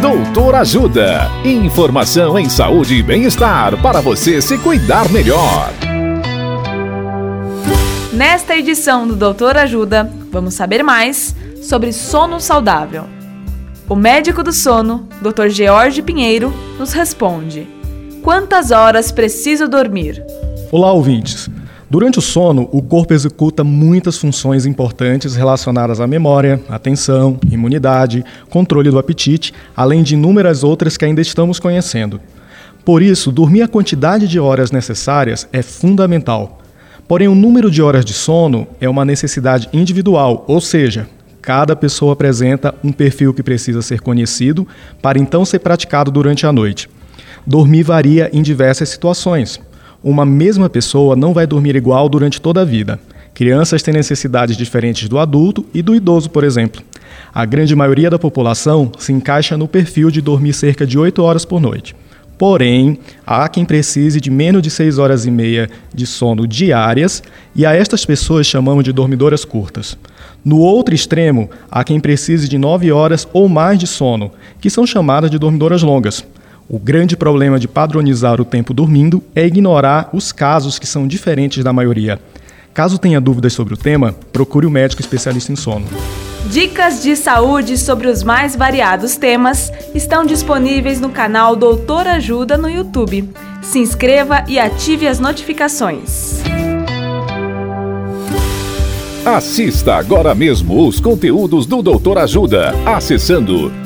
Doutor Ajuda. Informação em saúde e bem-estar para você se cuidar melhor. Nesta edição do Doutor Ajuda, vamos saber mais sobre sono saudável. O médico do sono, Dr. George Pinheiro, nos responde: Quantas horas preciso dormir? Olá, ouvintes. Durante o sono, o corpo executa muitas funções importantes relacionadas à memória, atenção, imunidade, controle do apetite, além de inúmeras outras que ainda estamos conhecendo. Por isso, dormir a quantidade de horas necessárias é fundamental. Porém, o número de horas de sono é uma necessidade individual, ou seja, cada pessoa apresenta um perfil que precisa ser conhecido para então ser praticado durante a noite. Dormir varia em diversas situações. Uma mesma pessoa não vai dormir igual durante toda a vida. Crianças têm necessidades diferentes do adulto e do idoso, por exemplo. A grande maioria da população se encaixa no perfil de dormir cerca de 8 horas por noite. Porém, há quem precise de menos de 6 horas e meia de sono diárias, e a estas pessoas chamamos de dormidoras curtas. No outro extremo, há quem precise de 9 horas ou mais de sono, que são chamadas de dormidoras longas. O grande problema de padronizar o tempo dormindo é ignorar os casos que são diferentes da maioria. Caso tenha dúvidas sobre o tema, procure o um médico especialista em sono. Dicas de saúde sobre os mais variados temas estão disponíveis no canal Doutor Ajuda no YouTube. Se inscreva e ative as notificações. Assista agora mesmo os conteúdos do Doutor Ajuda, acessando